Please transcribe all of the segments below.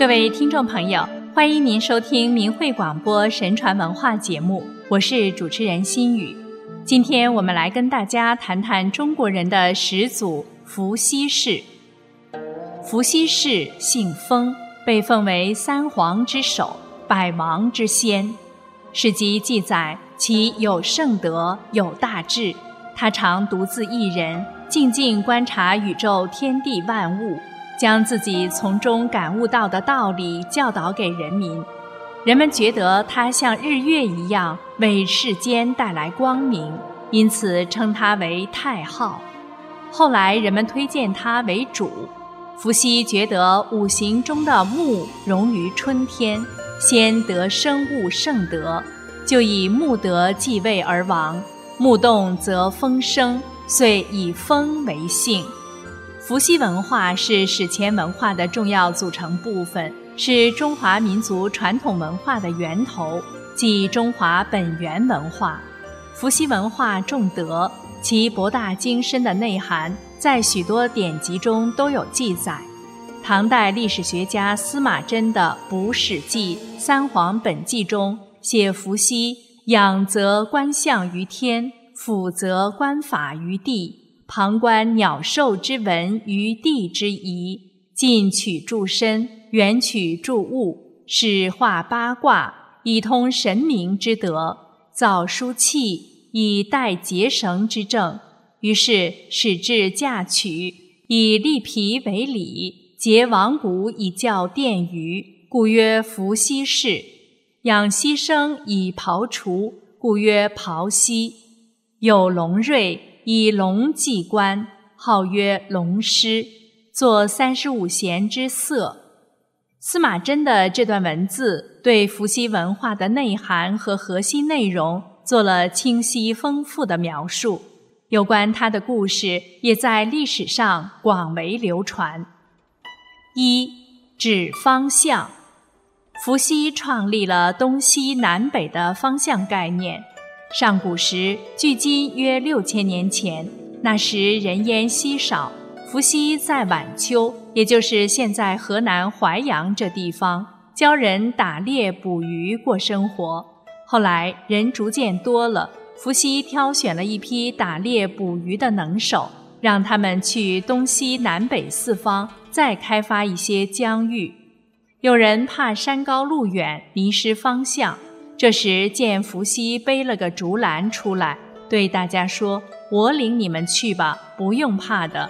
各位听众朋友，欢迎您收听明慧广播神传文化节目，我是主持人心雨。今天我们来跟大家谈谈中国人的始祖伏羲氏。伏羲氏姓封，被奉为三皇之首、百王之先。史籍记载其有圣德，有大志。他常独自一人，静静观察宇宙天地万物。将自己从中感悟到的道理教导给人民，人们觉得他像日月一样为世间带来光明，因此称他为太昊。后来人们推荐他为主。伏羲觉得五行中的木融于春天，先得生物圣德，就以木德继位而亡。木动则风生，遂以风为姓。伏羲文化是史前文化的重要组成部分，是中华民族传统文化的源头，即中华本源文化。伏羲文化重德，其博大精深的内涵在许多典籍中都有记载。唐代历史学家司马真的《补史记·三皇本纪》中写伏羲：仰则观象于天，俯则观法于地。旁观鸟兽之文于地之宜，近取诸身，远取诸物，使画八卦，以通神明之德；造书契，以代结绳之政。于是始制嫁娶，以立皮为礼；结王骨以教殿宇，故曰伏羲氏；养牺牲以庖厨，故曰庖羲。有龙瑞。以龙祭官，号曰龙师，作三十五贤之色。司马真的这段文字对伏羲文化的内涵和核心内容做了清晰丰富的描述，有关他的故事也在历史上广为流传。一指方向，伏羲创立了东西南北的方向概念。上古时，距今约六千年前，那时人烟稀少。伏羲在晚秋，也就是现在河南淮阳这地方，教人打猎捕鱼过生活。后来人逐渐多了，伏羲挑选了一批打猎捕鱼的能手，让他们去东西南北四方再开发一些疆域。有人怕山高路远，迷失方向。这时见伏羲背了个竹篮出来，对大家说：“我领你们去吧，不用怕的。”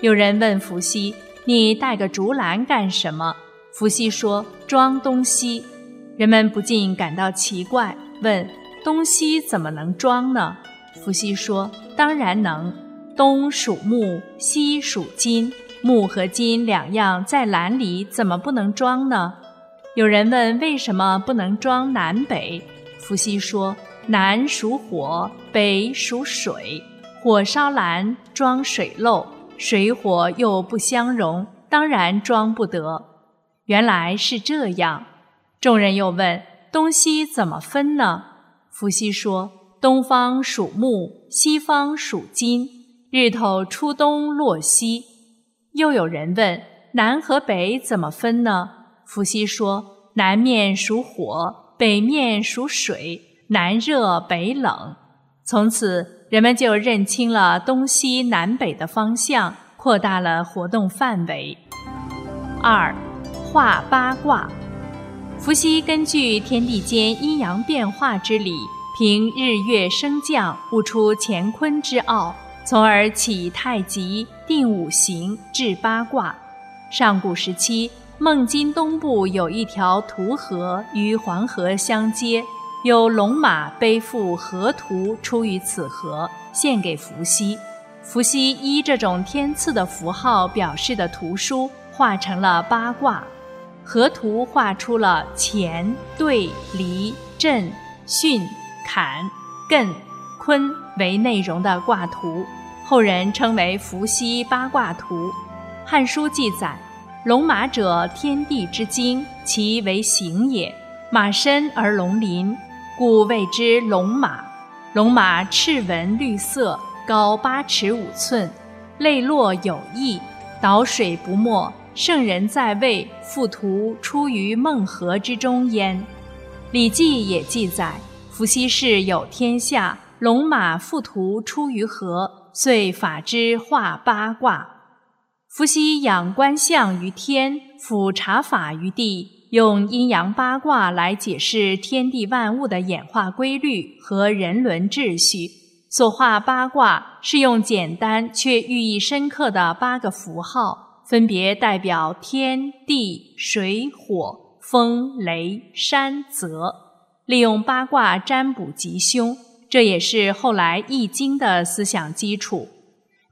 有人问伏羲：“你带个竹篮干什么？”伏羲说：“装东西。”人们不禁感到奇怪，问：“东西怎么能装呢？”伏羲说：“当然能。东属木，西属金，木和金两样在篮里，怎么不能装呢？”有人问为什么不能装南北？伏羲说：南属火，北属水，火烧蓝装水漏，水火又不相容，当然装不得。原来是这样。众人又问：东西怎么分呢？伏羲说：东方属木，西方属金，日头出东落西。又有人问：南和北怎么分呢？伏羲说：“南面属火，北面属水，南热北冷。”从此，人们就认清了东西南北的方向，扩大了活动范围。二，画八卦。伏羲根据天地间阴阳变化之理，凭日月升降，悟出乾坤之奥，从而起太极，定五行，制八卦。上古时期。孟津东部有一条图河与黄河相接，有龙马背负河图出于此河，献给伏羲。伏羲依这种天赐的符号表示的图书，画成了八卦。河图画出了乾、兑、离、震、巽、坎、艮、坤为内容的卦图，后人称为伏羲八卦图。《汉书》记载。龙马者，天地之精，其为形也。马身而龙鳞，故谓之龙马。龙马赤纹绿色，高八尺五寸，泪落有翼，导水不没，圣人在位，父徒出于孟河之中焉。《礼记》也记载：伏羲氏有天下，龙马父徒出于河，遂法之化八卦。伏羲仰观象于天，俯察法于地，用阴阳八卦来解释天地万物的演化规律和人伦秩序。所画八卦是用简单却寓意深刻的八个符号，分别代表天地水火风雷山泽，利用八卦占卜吉凶，这也是后来《易经》的思想基础。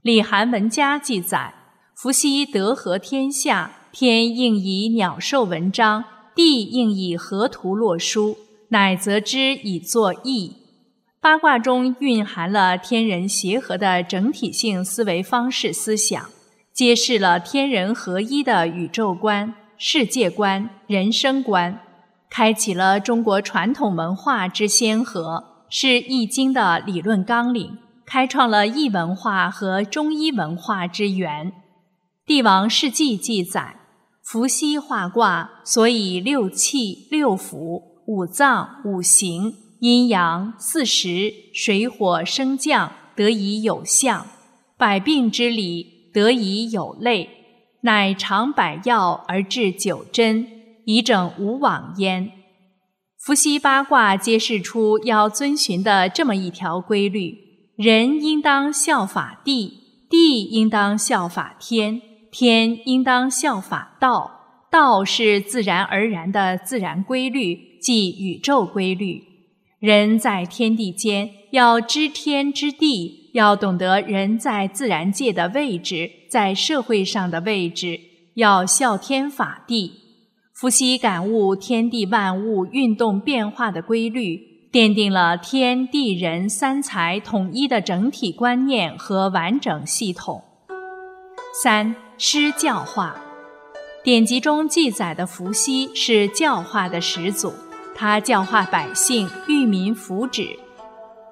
李韩文家记载。伏羲得合天下，天应以鸟兽文章，地应以河图洛书，乃则之以作易。八卦中蕴含了天人协和的整体性思维方式思想，揭示了天人合一的宇宙观、世界观、人生观，开启了中国传统文化之先河，是《易经》的理论纲领，开创了易文化和中医文化之源。帝王世纪记载，伏羲画卦，所以六气、六腑、五脏、五行、阴阳、四时、水火升降得以有象，百病之理得以有类，乃尝百药而治九针，以整无往焉。伏羲八卦揭示出要遵循的这么一条规律：人应当效法地，地应当效法天。天应当效法道，道是自然而然的自然规律，即宇宙规律。人在天地间，要知天知地，要懂得人在自然界的位置，在社会上的位置，要效天法地。伏羲感悟天地万物运动变化的规律，奠定了天地人三才统一的整体观念和完整系统。三。施教化，典籍中记载的伏羲是教化的始祖，他教化百姓，育民福祉。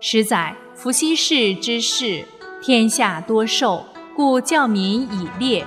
实载伏羲氏之事，天下多兽，故教民以猎。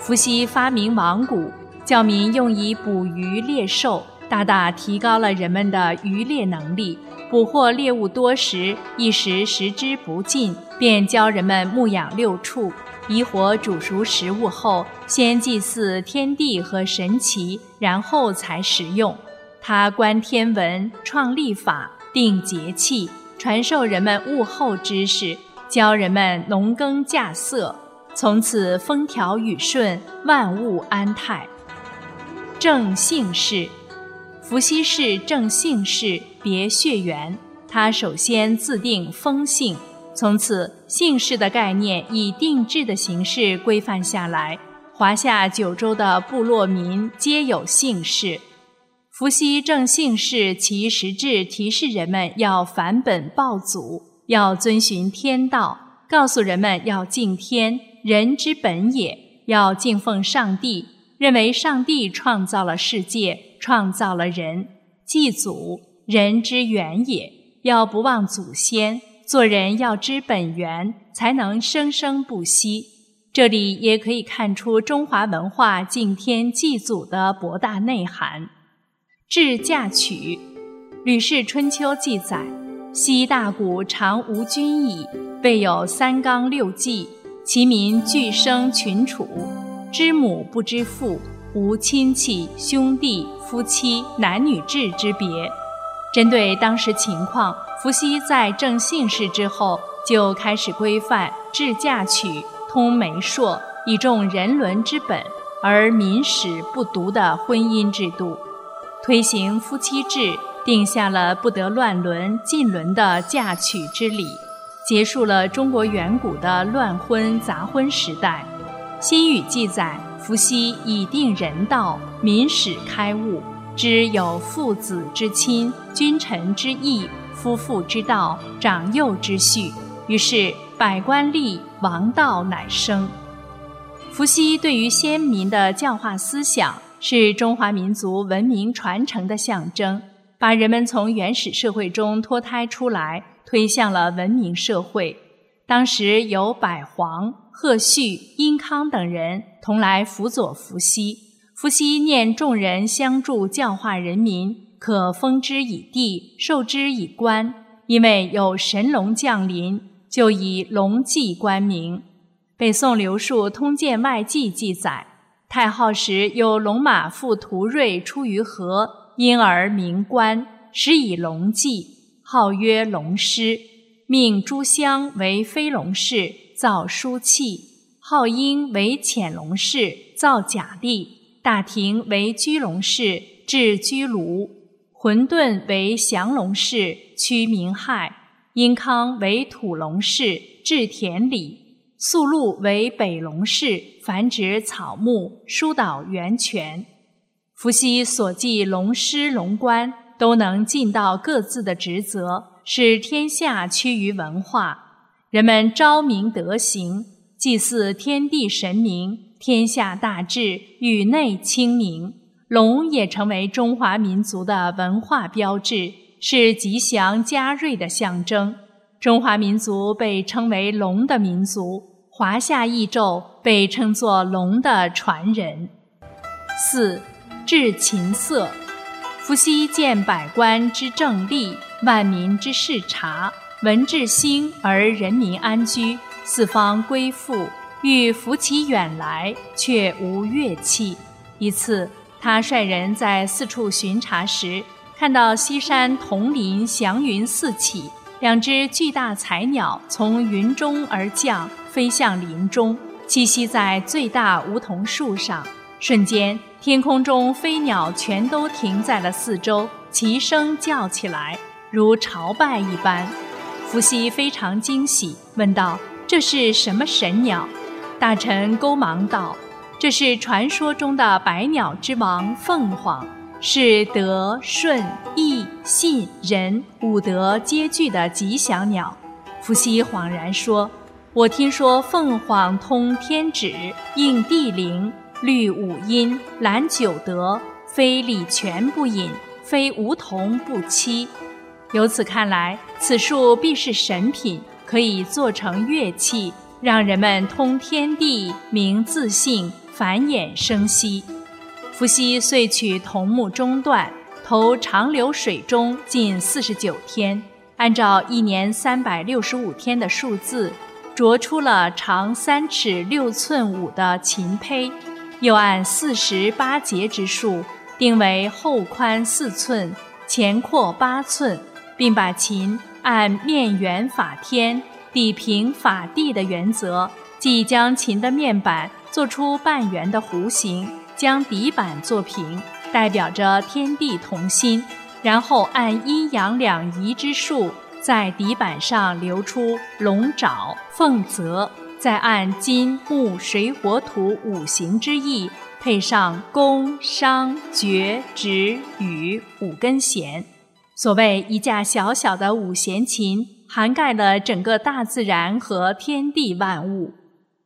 伏羲发明网蛊，教民用以捕鱼猎兽，大大提高了人们的渔猎能力。捕获猎物多时，一时食之不尽，便教人们牧养六畜。以火煮熟食物后，先祭祀天地和神奇，然后才食用。他观天文，创历法，定节气，传授人们物候知识，教人们农耕稼穑。从此风调雨顺，万物安泰。正姓氏，伏羲氏正姓氏，别血缘。他首先自定封姓。从此，姓氏的概念以定制的形式规范下来。华夏九州的部落民皆有姓氏。伏羲正姓氏，其实质提示人们要返本报祖，要遵循天道，告诉人们要敬天，人之本也；要敬奉上帝，认为上帝创造了世界，创造了人，祭祖，人之源也；要不忘祖先。做人要知本源，才能生生不息。这里也可以看出中华文化敬天祭祖的博大内涵。制嫁娶，《吕氏春秋》记载：昔大古常无君矣，备有三纲六纪，其民俱生群处，知母不知父，无亲戚、兄弟、夫妻、男女制之别。针对当时情况。伏羲在正姓氏之后，就开始规范制嫁娶、通媒妁，以重人伦之本而民史不独的婚姻制度，推行夫妻制，定下了不得乱伦、禁伦的嫁娶之礼，结束了中国远古的乱婚杂婚时代。新语记载，伏羲以定人道，民史开悟，知有父子之亲、君臣之义。夫妇之道，长幼之序，于是百官立，王道乃生。伏羲对于先民的教化思想，是中华民族文明传承的象征，把人们从原始社会中脱胎出来，推向了文明社会。当时有百黄、贺旭、殷康等人同来辅佐伏羲。伏羲念众人相助教化人民，可封之以地，授之以官。因为有神龙降临，就以龙纪官名。北宋刘述《通鉴外记》记载，太昊时有龙马负屠瑞出于河，因而名官，始以龙纪，号曰龙师。命朱香为飞龙士，造书契；号英为潜龙士，造甲胄；大庭为居龙士，制居炉；混沌为降龙士，驱民害；阴康为土龙士，制田里；宿禄为北龙士，繁殖草木，疏导源泉。伏羲所记龙师龙官，都能尽到各自的职责。使天下趋于文化，人们昭明德行，祭祀天地神明，天下大治，宇内清明。龙也成为中华民族的文化标志，是吉祥嘉瑞的象征。中华民族被称为龙的民族，华夏易宙被称作龙的传人。四，制琴瑟。伏羲见百官之政利，万民之视察，文治兴而人民安居，四方归附，欲扶其远来，却无乐器。一次，他率人在四处巡查时，看到西山铜林祥云四起，两只巨大彩鸟从云中而降，飞向林中，栖息在最大梧桐树上，瞬间。天空中飞鸟全都停在了四周，齐声叫起来，如朝拜一般。伏羲非常惊喜，问道：“这是什么神鸟？”大臣勾忙道：“这是传说中的百鸟之王凤凰，是德、顺、义、信、仁五德皆具的吉祥鸟。”伏羲恍然说：“我听说凤凰通天旨，应地灵。”律五音，览九德，非礼泉不饮，非梧桐不栖。由此看来，此树必是神品，可以做成乐器，让人们通天地，明自信，繁衍生息。伏羲遂取桐木中段，投长流水中，近四十九天，按照一年三百六十五天的数字，琢出了长三尺六寸五的琴胚。又按四十八节之数定为后宽四寸，前阔八寸，并把琴按面圆法天、底平法地的原则，即将琴的面板做出半圆的弧形，将底板做平，代表着天地同心。然后按阴阳两仪之数，在底板上留出龙爪、凤泽。再按金木水火土五行之意，配上宫商角徵羽五根弦。所谓一架小小的五弦琴，涵盖了整个大自然和天地万物。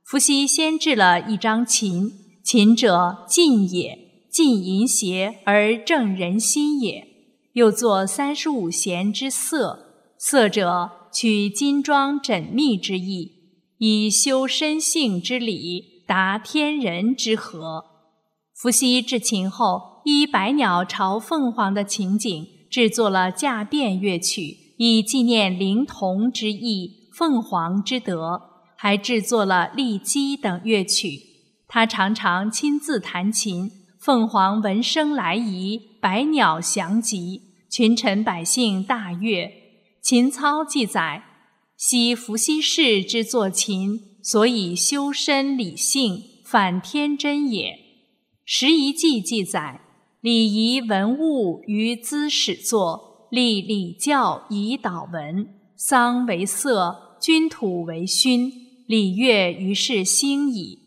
伏羲先制了一张琴，琴者尽也，尽淫邪而正人心也。又作三十五弦之瑟，瑟者取金装缜密之意。以修身性之理，达天人之和。伏羲制琴后，依百鸟朝凤凰的情景，制作了驾变乐曲，以纪念灵童之意、凤凰之德，还制作了利基等乐曲。他常常亲自弹琴，凤凰闻声来仪，百鸟翔集，群臣百姓大悦。琴操记载。昔伏羲氏之作琴，所以修身理性，反天真也。《拾遗记》记载：礼仪文物于兹始作，立礼教以导文，丧为色，君土为勋，礼乐于是兴矣。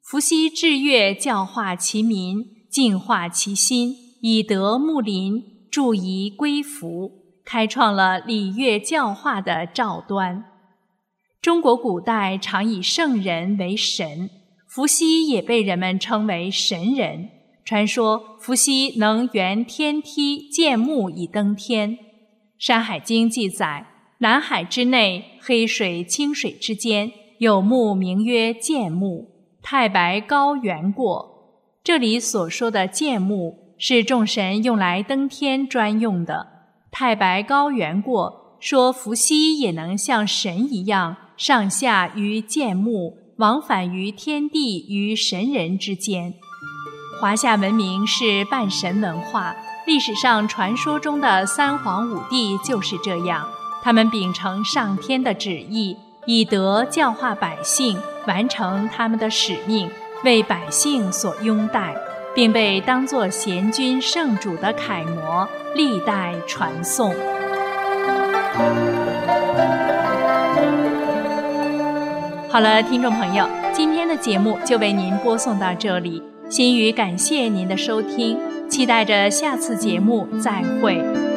伏羲制乐，教化其民，净化其心，以德睦邻，助仪归服。开创了礼乐教化的兆端。中国古代常以圣人为神，伏羲也被人们称为神人。传说伏羲能圆天梯，建木以登天。《山海经》记载，南海之内，黑水清水之间，有墓名曰建墓，太白高原过。这里所说的建墓，是众神用来登天专用的。太白高原过，说伏羲也能像神一样，上下于建墓，往返于天地与神人之间。华夏文明是半神文化，历史上传说中的三皇五帝就是这样。他们秉承上天的旨意，以德教化百姓，完成他们的使命，为百姓所拥戴，并被当作贤君圣主的楷模，历代传颂。好了，听众朋友，今天的节目就为您播送到这里。心语感谢您的收听，期待着下次节目再会。